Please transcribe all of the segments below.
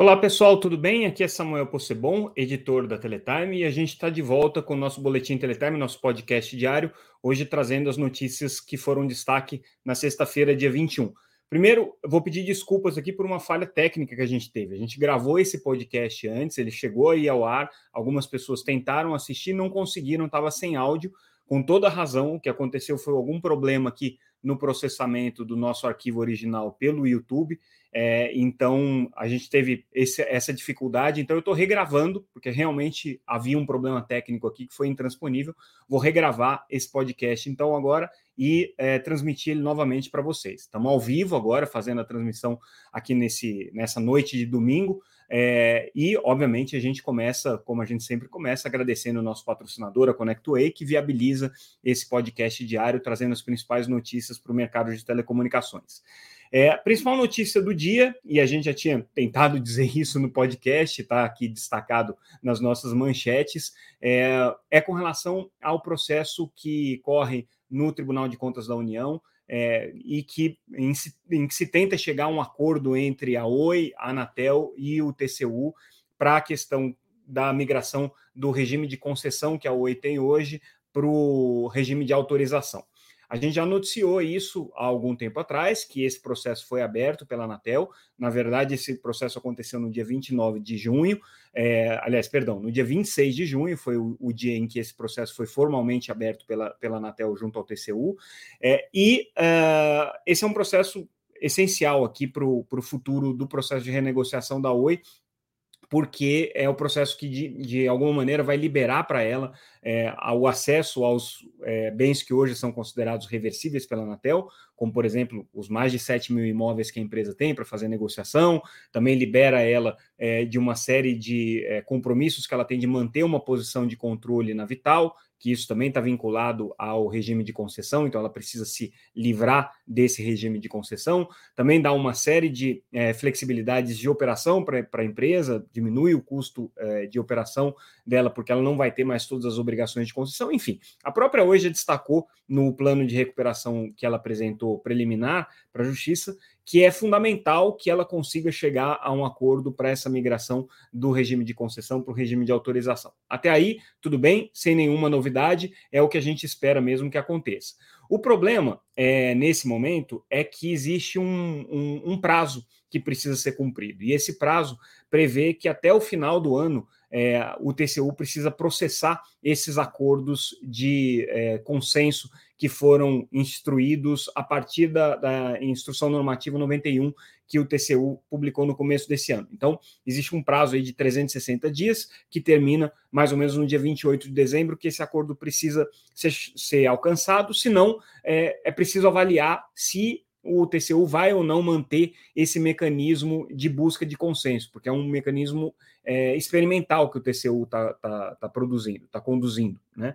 Olá pessoal, tudo bem? Aqui é Samuel Possebon, editor da Teletime, e a gente está de volta com o nosso Boletim Teletime, nosso podcast diário, hoje trazendo as notícias que foram destaque na sexta-feira, dia 21. Primeiro, vou pedir desculpas aqui por uma falha técnica que a gente teve. A gente gravou esse podcast antes, ele chegou aí ao ar, algumas pessoas tentaram assistir, não conseguiram, estava sem áudio, com toda razão, o que aconteceu foi algum problema aqui no processamento do nosso arquivo original pelo YouTube, é, então, a gente teve esse, essa dificuldade. Então, eu estou regravando, porque realmente havia um problema técnico aqui que foi intransponível. Vou regravar esse podcast, então, agora e é, transmitir ele novamente para vocês. Estamos ao vivo agora, fazendo a transmissão aqui nesse, nessa noite de domingo. É, e, obviamente, a gente começa, como a gente sempre começa, agradecendo o nosso patrocinador, a ConnectWay, que viabiliza esse podcast diário, trazendo as principais notícias para o mercado de telecomunicações. É, a principal notícia do dia, e a gente já tinha tentado dizer isso no podcast, está aqui destacado nas nossas manchetes, é, é, com relação ao processo que corre no Tribunal de Contas da União é, e que em, em, que se tenta chegar a um acordo entre a Oi, a Anatel e o TCU para a questão da migração do regime de concessão que a Oi tem hoje para o regime de autorização. A gente já noticiou isso há algum tempo atrás, que esse processo foi aberto pela Anatel. Na verdade, esse processo aconteceu no dia 29 de junho, é, aliás, perdão, no dia 26 de junho foi o, o, dia em que esse processo foi formalmente aberto pela, pela Anatel junto ao TCU. É, e uh, esse é um processo essencial aqui para o futuro do processo de renegociação da Oi, porque é o processo que, de, de alguma maneira, vai liberar para ela é, o acesso aos é, bens que hoje são considerados reversíveis pela Anatel, como, por exemplo, os mais de 7 mil imóveis que a empresa tem para fazer negociação, também libera ela é, de uma série de compromissos que ela tem de manter uma posição de controle na Vital, que isso também está vinculado ao regime de concessão, então ela precisa se livrar desse regime de concessão. Também dá uma série de é, flexibilidades de operação para a empresa, diminui o custo é, de operação dela, porque ela não vai ter mais todas as obrigações de concessão. Enfim, a própria hoje destacou no plano de recuperação que ela apresentou preliminar para a Justiça que é fundamental que ela consiga chegar a um acordo para essa migração do regime de concessão para o regime de autorização. Até aí, tudo bem, sem nenhuma novidade, é o que a gente espera mesmo que aconteça. O problema, é, nesse momento, é que existe um, um, um prazo que precisa ser cumprido, e esse prazo prevê que até o final do ano é, o TCU precisa processar esses acordos de é, consenso que foram instruídos a partir da, da, instrução normativa 91 que o TCU publicou no começo desse ano. Então, existe um prazo aí de 360 dias que termina mais ou menos no dia 28 de dezembro que esse acordo precisa ser, ser alcançado, senão é, é preciso avaliar se o TCU vai ou não manter esse mecanismo de busca de consenso, porque é um mecanismo é, experimental que o TCU está tá, tá produzindo, está conduzindo, né?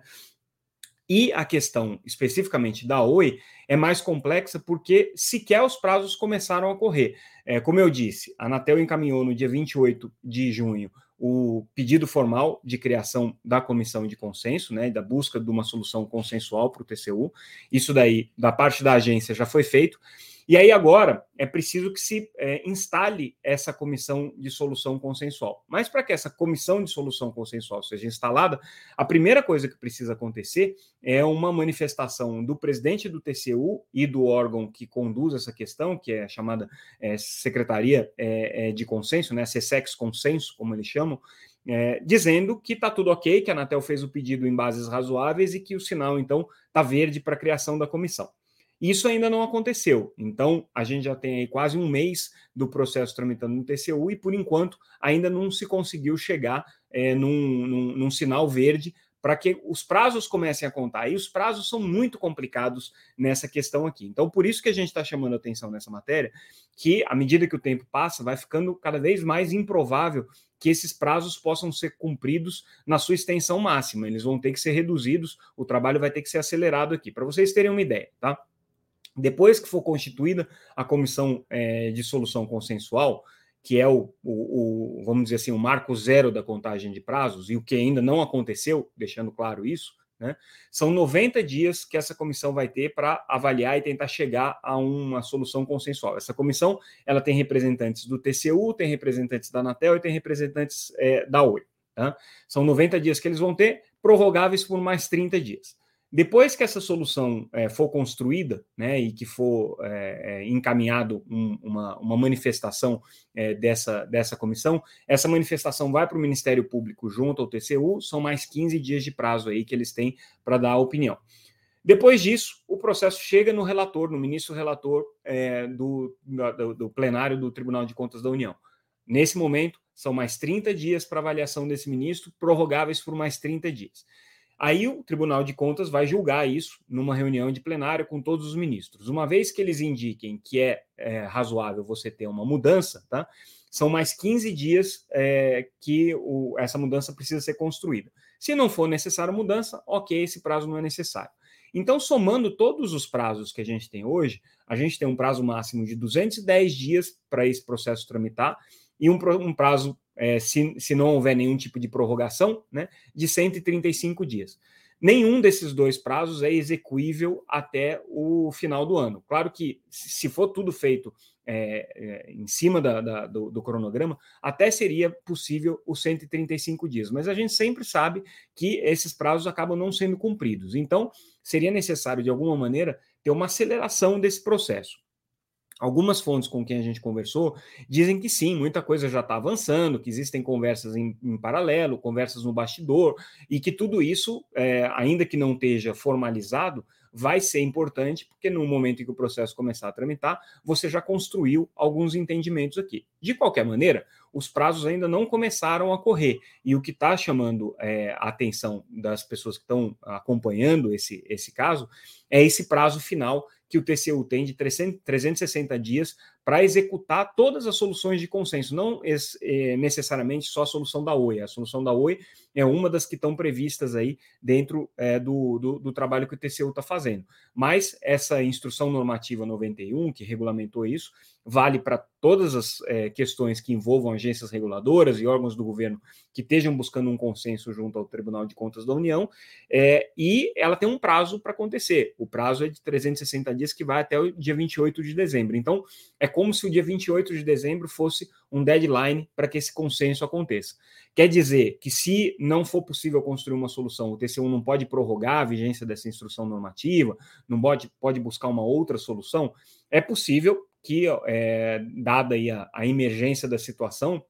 E a questão especificamente da Oi é mais complexa porque sequer os prazos começaram a correr. É, como eu disse, a Anatel encaminhou no dia 28 de junho o pedido formal de criação da comissão de consenso, né, da busca de uma solução consensual para o TCU. Isso daí, da parte da agência, já foi feito. E aí agora é preciso que se é, instale essa comissão de solução consensual. Mas para que essa comissão de solução consensual seja instalada, a primeira coisa que precisa acontecer é uma manifestação do presidente do TCU e do órgão que conduz essa questão, que é a chamada é, Secretaria é, é de Consenso, né, CSEX Consenso, como eles chamam, é, dizendo que está tudo ok, que a Anatel fez o pedido em bases razoáveis e que o sinal, então, está verde para a criação da comissão. Isso ainda não aconteceu. Então, a gente já tem aí quase um mês do processo tramitando no TCU e, por enquanto, ainda não se conseguiu chegar é, num, num, num sinal verde para que os prazos comecem a contar. E os prazos são muito complicados nessa questão aqui. Então, por isso que a gente está chamando atenção nessa matéria, que à medida que o tempo passa, vai ficando cada vez mais improvável que esses prazos possam ser cumpridos na sua extensão máxima. Eles vão ter que ser reduzidos, o trabalho vai ter que ser acelerado aqui. Para vocês terem uma ideia, tá? Depois que for constituída a comissão é, de solução consensual, que é o, o, o, vamos dizer assim, o marco zero da contagem de prazos, e o que ainda não aconteceu, deixando claro isso, Né? São 90 dias que essa comissão vai ter para avaliar e tentar chegar a uma solução consensual. Essa comissão ela tem representantes do TCU, tem representantes da Anatel e tem representantes é, da Oi. Tá? São 90 dias que eles vão ter, prorrogáveis por mais 30 dias. Depois que essa solução é, for construída, né, e que for é, é, encaminhado um, uma, uma, manifestação é, dessa, dessa comissão, essa manifestação vai para o Ministério Público junto ao TCU, são mais 15 dias de prazo aí que eles têm para dar a opinião. Depois disso, o processo chega no relator, no ministro relator é, do, do, do plenário do Tribunal de Contas da União. Nesse momento, são mais 30 dias para avaliação desse ministro, prorrogáveis por mais 30 dias. Aí o Tribunal de Contas vai julgar isso numa reunião de plenário com todos os ministros. Uma vez que eles indiquem que é, é razoável você ter uma mudança, tá? São mais 15 dias é, que o, essa mudança precisa ser construída. Se não for necessária mudança, ok, esse prazo não é necessário. Então, somando todos os prazos que a gente tem hoje, a gente tem um prazo máximo de 210 dias para esse processo tramitar e um, um prazo é, se, se não houver nenhum tipo de prorrogação, né, de 135 dias. Nenhum desses dois prazos é execuível até o final do ano. Claro que, se for tudo feito é, é, em cima da, da, do, do, cronograma, até seria possível os 135 dias, mas a gente sempre sabe que esses prazos acabam não sendo cumpridos. Então, seria necessário, de alguma maneira, ter uma aceleração desse processo. Algumas fontes com quem a gente conversou dizem que sim, muita coisa já está avançando, que existem conversas em, em, paralelo, conversas no bastidor, e que tudo isso, é, ainda que não esteja formalizado, vai ser importante, porque no momento em que o processo começar a tramitar, você já construiu alguns entendimentos aqui. De qualquer maneira, os prazos ainda não começaram a correr, e o que está chamando é, a atenção das pessoas que estão acompanhando esse, esse caso é esse prazo final que o TCU tem de 360 dias para executar todas as soluções de consenso, não é, necessariamente só a solução da OI. A solução da OI é uma das que estão previstas aí dentro é, do, do, do, trabalho que o TCU está fazendo. Mas essa instrução normativa 91, que regulamentou isso, vale para todas as é, questões que envolvam agências reguladoras e órgãos do governo que estejam buscando um consenso junto ao Tribunal de Contas da União, é, e ela tem um prazo para acontecer. O prazo é de 360 dias, que vai até o dia 28 de dezembro. Então, é como se o dia 28 de dezembro fosse um deadline para que esse consenso aconteça. Quer dizer que, se não for possível construir uma solução, o TCU não pode prorrogar a vigência dessa instrução normativa, não pode, pode buscar uma outra solução, é possível que, é, dada aí a, a emergência da situação,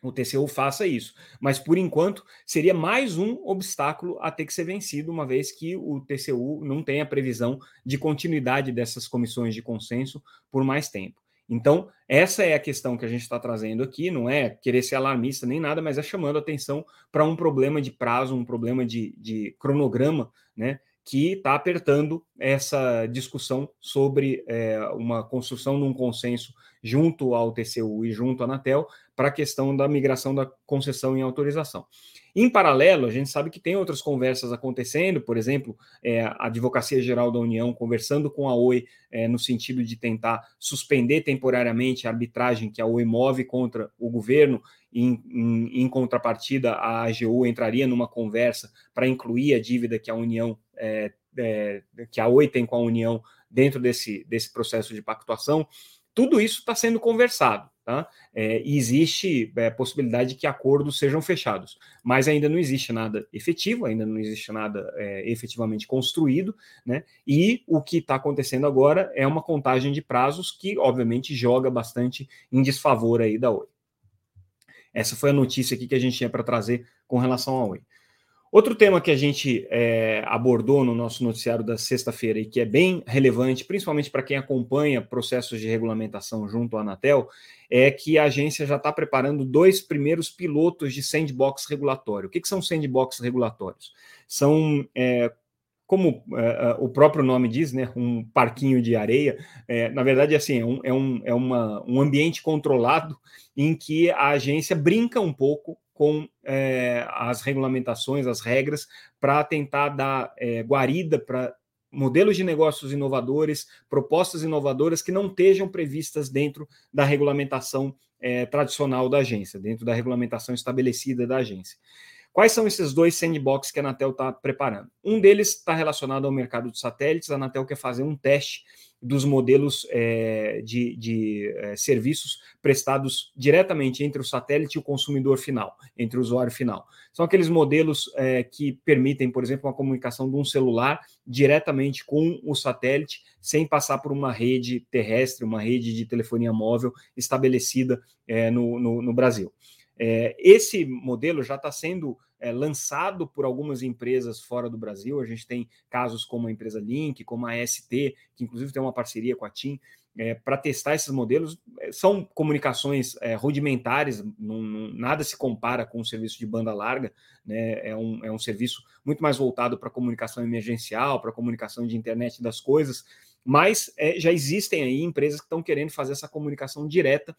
o TCU faça isso. Mas, por enquanto, seria mais um obstáculo a ter que ser vencido, uma vez que o TCU não tem a previsão de continuidade dessas comissões de consenso por mais tempo. Então, essa é a questão que a gente está trazendo aqui, não é querer ser alarmista nem nada, mas é chamando atenção para um problema de prazo, um problema de, de cronograma, né? Que está apertando essa discussão sobre é, uma construção de um consenso junto ao TCU e junto à Anatel para a questão da migração da concessão em autorização. Em paralelo, a gente sabe que tem outras conversas acontecendo, por exemplo, é, a Advocacia Geral da União conversando com a OI é, no sentido de tentar suspender temporariamente a arbitragem que a OI move contra o governo. Em, em, em contrapartida, a AGU entraria numa conversa para incluir a dívida que a União é, é, que a OI tem com a União dentro desse, desse processo de pactuação. Tudo isso está sendo conversado. Tá? É, e existe é, possibilidade de que acordos sejam fechados, mas ainda não existe nada efetivo, ainda não existe nada é, efetivamente construído, né? E o que está acontecendo agora é uma contagem de prazos que, obviamente, joga bastante em desfavor aí da Oi. Essa foi a notícia aqui que a gente tinha para trazer com relação à Oi. Outro tema que a gente é, abordou no nosso noticiário da sexta-feira e que é bem relevante, principalmente para quem acompanha processos de regulamentação junto à Anatel, é que a agência já está preparando dois primeiros pilotos de sandbox regulatório. O que, que são sandbox regulatórios? São é, como é, o próprio nome diz, né, um parquinho de areia, é, na verdade, assim, é, um, é, um, é uma, um ambiente controlado em que a agência brinca um pouco com é, as regulamentações, as regras, para tentar dar é, guarida para modelos de negócios inovadores, propostas inovadoras que não estejam previstas dentro da regulamentação é, tradicional da agência, dentro da regulamentação estabelecida da agência. Quais são esses dois sandbox que a Anatel está preparando? Um deles está relacionado ao mercado de satélites. A Anatel quer fazer um teste dos modelos é, de, de é, serviços prestados diretamente entre o satélite e o consumidor final, entre o usuário final. São aqueles modelos é, que permitem, por exemplo, uma comunicação de um celular diretamente com o satélite, sem passar por uma rede terrestre, uma rede de telefonia móvel estabelecida no, no, no Brasil. Esse modelo já está sendo é, lançado por algumas empresas fora do Brasil. A gente tem casos como a empresa Link, como a ST, que inclusive tem uma parceria com a TIM, é, para testar esses modelos. É, são comunicações é, rudimentares, não, não, nada se compara com o serviço de banda larga, né? é, um, é um serviço muito mais voltado para comunicação emergencial, para comunicação de internet das coisas, mas é, já existem aí empresas que estão querendo fazer essa comunicação direta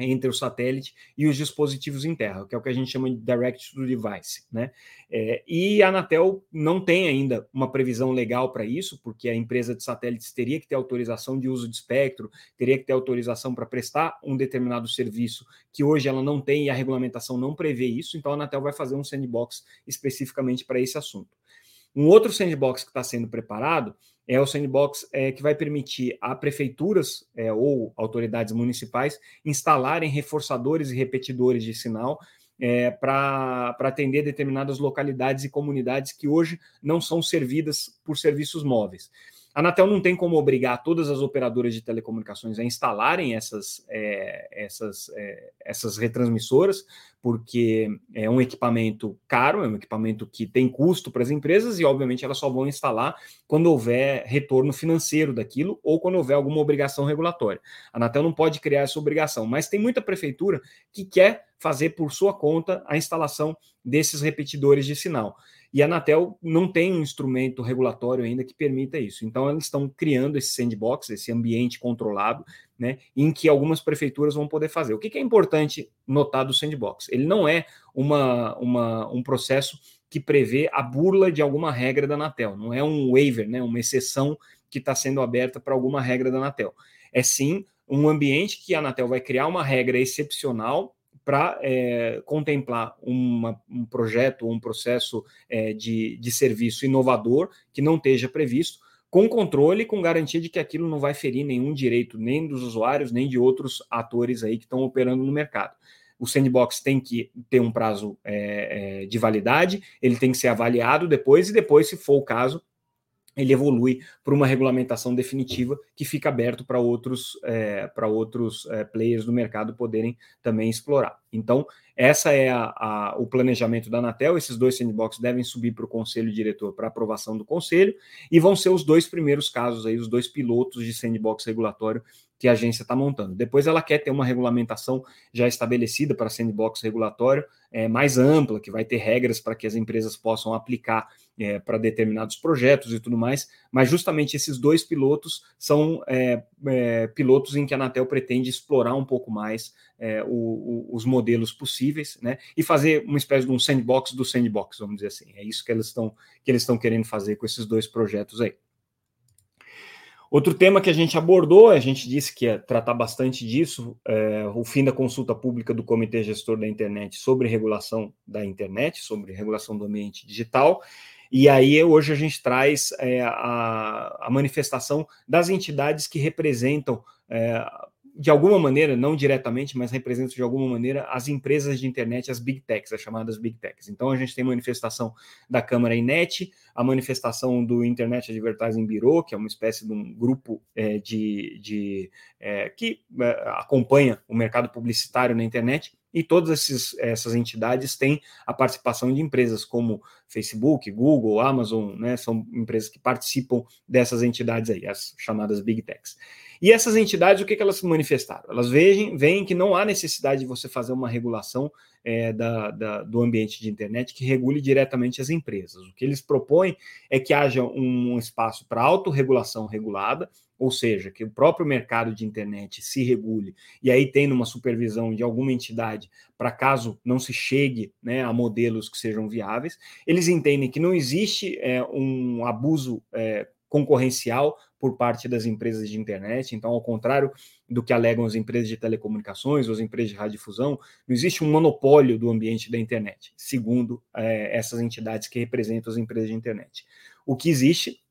entre o satélite e os dispositivos em terra, que é o que a gente chama de Direct to Device. Né? É, e a Anatel não tem ainda uma previsão legal para isso, porque a empresa de satélites teria que ter autorização de uso de espectro, teria que ter autorização para prestar um determinado serviço que hoje ela não tem e a regulamentação não prevê isso, então a Anatel vai fazer um sandbox especificamente para esse assunto. Um outro sandbox que está sendo preparado é o sandbox é, que vai permitir a prefeituras é, ou autoridades municipais instalarem reforçadores e repetidores de sinal é, para atender determinadas localidades e comunidades que hoje não são servidas por serviços móveis. A Anatel não tem como obrigar todas as operadoras de telecomunicações a instalarem essas, é, essas, é, essas retransmissoras, porque é um equipamento caro, é um equipamento que tem custo para as empresas e, obviamente, elas só vão instalar quando houver retorno financeiro daquilo ou quando houver alguma obrigação regulatória. A Anatel não pode criar essa obrigação, mas tem muita prefeitura que quer fazer por sua conta a instalação desses repetidores de sinal. E a Anatel não tem um instrumento regulatório ainda que permita isso. Então, eles estão criando esse sandbox, esse ambiente controlado, né, em que algumas prefeituras vão poder fazer. O que, que é importante notar do sandbox? Ele não é uma, uma, um processo que prevê a burla de alguma regra da Anatel, não é um waiver, né, uma exceção que está sendo aberta para alguma regra da Anatel. É sim um ambiente que a Anatel vai criar uma regra excepcional para é, contemplar uma, um projeto um processo é, de, de serviço inovador que não esteja previsto, com controle, com garantia de que aquilo não vai ferir nenhum direito nem dos usuários, nem de outros atores aí que estão operando no mercado. O sandbox tem que ter um prazo é de validade, ele tem que ser avaliado depois, e depois, se for o caso, ele evolui para uma regulamentação definitiva que fica aberto para outros, é, para outros é, players do mercado poderem também explorar. Então, essa é a, a, o planejamento da Anatel. Esses dois sandbox devem subir para o conselho diretor para aprovação do conselho e vão ser os dois primeiros casos aí, os dois pilotos de sandbox regulatório que a agência está montando. Depois ela quer ter uma regulamentação já estabelecida para sandbox regulatório é, mais ampla, que vai ter regras para que as empresas possam aplicar é, para determinados projetos e tudo mais, mas justamente esses dois pilotos são é, é, pilotos em que a Anatel pretende explorar um pouco mais é, o, o, os modelos possíveis, né, e fazer uma espécie de um sandbox do sandbox, vamos dizer assim. É isso que eles estão que eles estão querendo fazer com esses dois projetos aí. Outro tema que a gente abordou, a gente disse que ia tratar bastante disso, é, o fim da consulta pública do Comitê Gestor da Internet sobre regulação da internet, sobre regulação do ambiente digital. E aí, hoje, a gente traz é, a, a, manifestação das entidades que representam é, de alguma maneira, não diretamente, mas representam de alguma maneira as empresas de internet, as big techs, as chamadas big techs. Então a gente tem manifestação da Câmara Inet, a manifestação do Internet Advertising Bureau, que é uma espécie de um grupo é, de, de é, que é, acompanha o mercado publicitário na internet, e todas esses, essas entidades têm a participação de empresas como Facebook, Google, Amazon, né, são empresas que participam dessas entidades aí, as chamadas Big Techs. E essas entidades, o que, que elas manifestaram? Elas veem, veem que não há necessidade de você fazer uma regulação é, da, da, do ambiente de internet que regule diretamente as empresas. O que eles propõem é que haja um espaço para autorregulação regulada, ou seja, que o próprio mercado de internet se regule e aí tem uma supervisão de alguma entidade para caso não se chegue né, a modelos que sejam viáveis. Eles entendem que não existe é, um abuso é, concorrencial por parte das empresas de internet. Então, ao contrário do que alegam as empresas de telecomunicações as empresas de radiodifusão, não existe um monopólio do ambiente da internet, segundo é, essas entidades que representam as empresas de internet. O que existe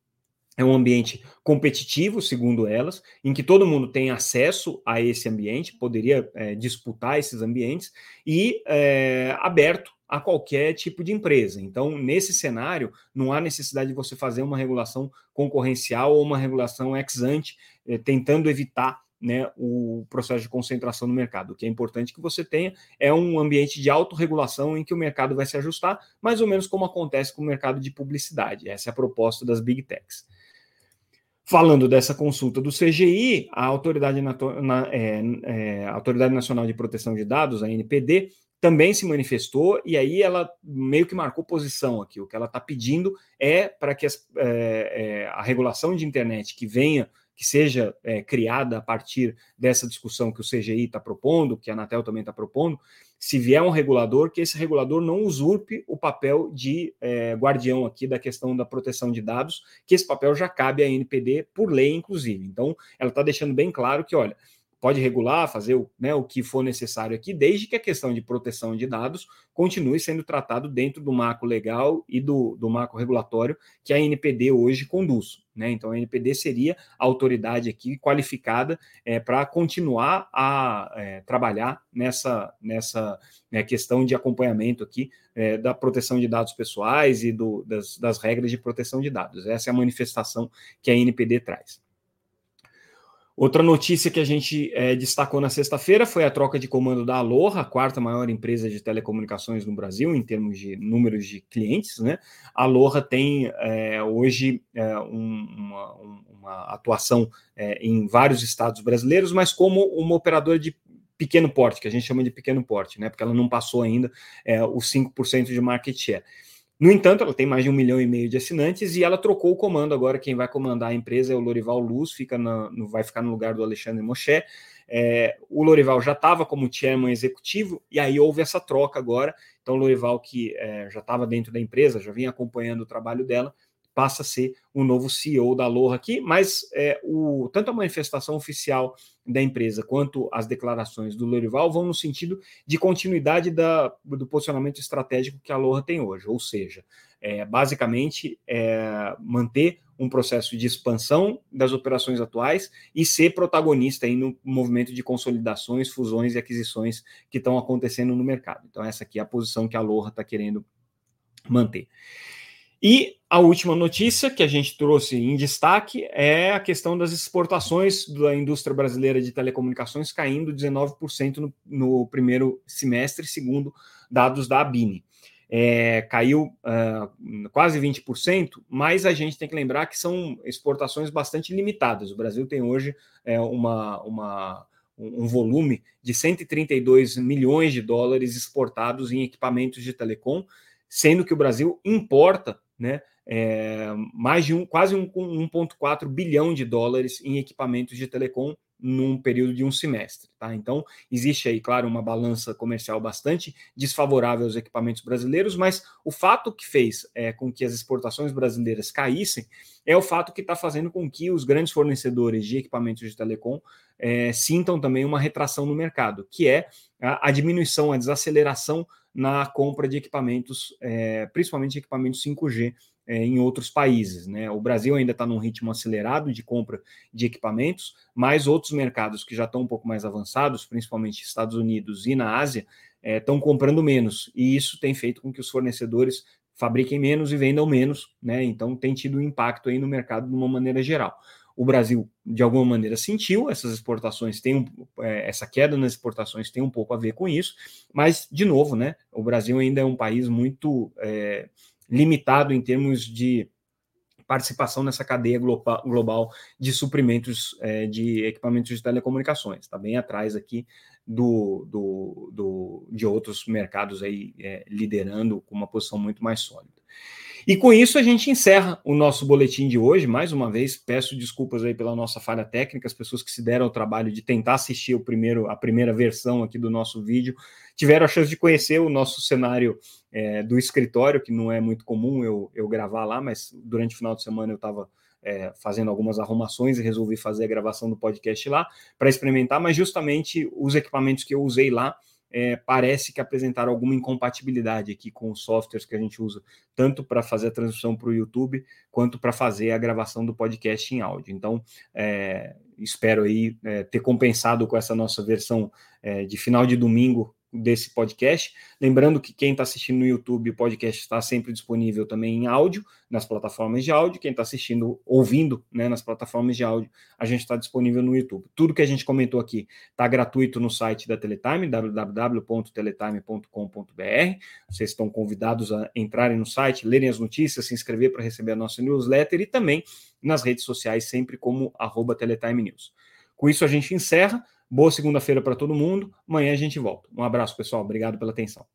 é um ambiente competitivo, segundo elas, em que todo mundo tem acesso a esse ambiente, poderia é, disputar esses ambientes, e é, aberto a qualquer tipo de empresa. Então, nesse cenário, não há necessidade de você fazer uma regulação concorrencial ou uma regulação ex ante, é, tentando evitar né, o processo de concentração no mercado. O que é importante que você tenha é um ambiente de autorregulação em que o mercado vai se ajustar, mais ou menos como acontece com o mercado de publicidade. Essa é a proposta das big techs. Falando dessa consulta do CGI, a Autoridade, na, é, é, Autoridade Nacional de Proteção de Dados, a NPD, também se manifestou e aí ela meio que marcou posição aqui. O que ela está pedindo é para que as, é, é, a regulação de internet que venha que seja é, criada a partir dessa discussão que o CGI está propondo, que a Anatel também está propondo, se vier um regulador, que esse regulador não usurpe o papel de é, guardião aqui da questão da proteção de dados, que esse papel já cabe à NPD por lei, inclusive. Então, ela está deixando bem claro que, olha, pode regular, fazer o, né, o que for necessário aqui, desde que a questão de proteção de dados continue sendo tratado dentro do marco legal e do, do marco regulatório que a NPD hoje conduz. Né? Então, a NPD seria a autoridade aqui qualificada é, para continuar a é, trabalhar nessa, nessa né, questão de acompanhamento aqui é, da proteção de dados pessoais e do, das, das regras de proteção de dados. Essa é a manifestação que a NPD traz. Outra notícia que a gente é, destacou na sexta-feira foi a troca de comando da Aloha, a quarta maior empresa de telecomunicações no Brasil, em termos de números de clientes. Né? A Aloha tem é, hoje é, um, uma, uma, atuação em vários estados brasileiros, mas como uma operadora de pequeno porte, que a gente chama de pequeno porte, né? porque ela não passou ainda os 5% de market share. No entanto, ela tem mais de um milhão e meio de assinantes e ela trocou o comando. Agora, quem vai comandar a empresa é o Lorival Luz, fica na, no, vai ficar no lugar do Alexandre Moshe. É, o Lorival já estava como chairman executivo e aí houve essa troca agora. Então, o Lorival, que é, já estava dentro da empresa, já vinha acompanhando o trabalho dela, passa a ser o novo CEO da Aloha aqui, mas é, o, tanto a manifestação oficial da empresa quanto as declarações do Lorival vão no sentido de continuidade da, do posicionamento estratégico que a Aloha tem hoje, ou seja, é, basicamente é, manter um processo de expansão das operações atuais e ser protagonista aí no movimento de consolidações, fusões e aquisições que estão acontecendo no mercado. Então, essa aqui é a posição que a Aloha está querendo manter. E a última notícia que a gente trouxe em destaque é a questão das exportações da indústria brasileira de telecomunicações caindo 19% no, no, primeiro semestre, segundo dados da Abine. É, caiu uh, quase 20%, mas a gente tem que lembrar que são exportações bastante limitadas. O Brasil tem hoje é, uma, uma, um volume de 132 milhões de dólares exportados em equipamentos de telecom, sendo que o Brasil importa né, é, mais de um, quase um, 1,4 bilhão de dólares em equipamentos de telecom num período de um semestre. Tá? Então, existe aí, claro, uma balança comercial bastante desfavorável aos equipamentos brasileiros, mas o fato que fez é, com que as exportações brasileiras caíssem é o fato que está fazendo com que os grandes fornecedores de equipamentos de telecom é, sintam também uma retração no mercado, que é a, a diminuição, a desaceleração na compra de equipamentos, é, principalmente equipamentos 5G é, em outros países. Né? O Brasil ainda está num ritmo acelerado de compra de equipamentos, mas outros mercados que já estão um pouco mais avançados, principalmente Estados Unidos e na Ásia, estão é, comprando menos. E isso tem feito com que os fornecedores fabriquem menos e vendam menos, né? Então tem tido um impacto aí no mercado de uma maneira geral. O Brasil, de alguma maneira, sentiu essas exportações, tem um, é, essa queda nas exportações tem um pouco a ver com isso, mas, de novo, né, o Brasil ainda é um país muito é, limitado em termos de participação nessa cadeia global de suprimentos é, de equipamentos de telecomunicações. Está bem atrás aqui do, do, do, de outros mercados aí é, liderando com uma posição muito mais sólida. E com isso a gente encerra o nosso boletim de hoje. Mais uma vez, peço desculpas aí pela nossa falha técnica, as pessoas que se deram o trabalho de tentar assistir o primeiro, a primeira versão aqui do nosso vídeo tiveram a chance de conhecer o nosso cenário é, do escritório, que não é muito comum eu, eu gravar lá, mas durante o final de semana eu estava é, fazendo algumas arrumações e resolvi fazer a gravação do podcast lá para experimentar, mas justamente os equipamentos que eu usei lá é, parece que apresentaram alguma incompatibilidade aqui com os softwares que a gente usa, tanto para fazer a transmissão para o YouTube, quanto para fazer a gravação do podcast em áudio. Então, é, espero aí é, ter compensado com essa nossa versão é, de final de domingo desse podcast. Lembrando que quem está assistindo no YouTube, o podcast está sempre disponível também em áudio, nas plataformas de áudio. Quem está assistindo, ouvindo né, nas plataformas de áudio, a gente está disponível no YouTube. Tudo que a gente comentou aqui está gratuito no site da Teletime, www.teletime.com.br. Vocês estão convidados a entrarem no site, lerem as notícias, se inscrever para receber a nossa newsletter e também nas redes sociais, sempre como arroba Teletime News. Com isso, a gente encerra. Boa segunda-feira para todo mundo. Amanhã a gente volta. Um abraço, pessoal. Obrigado pela atenção.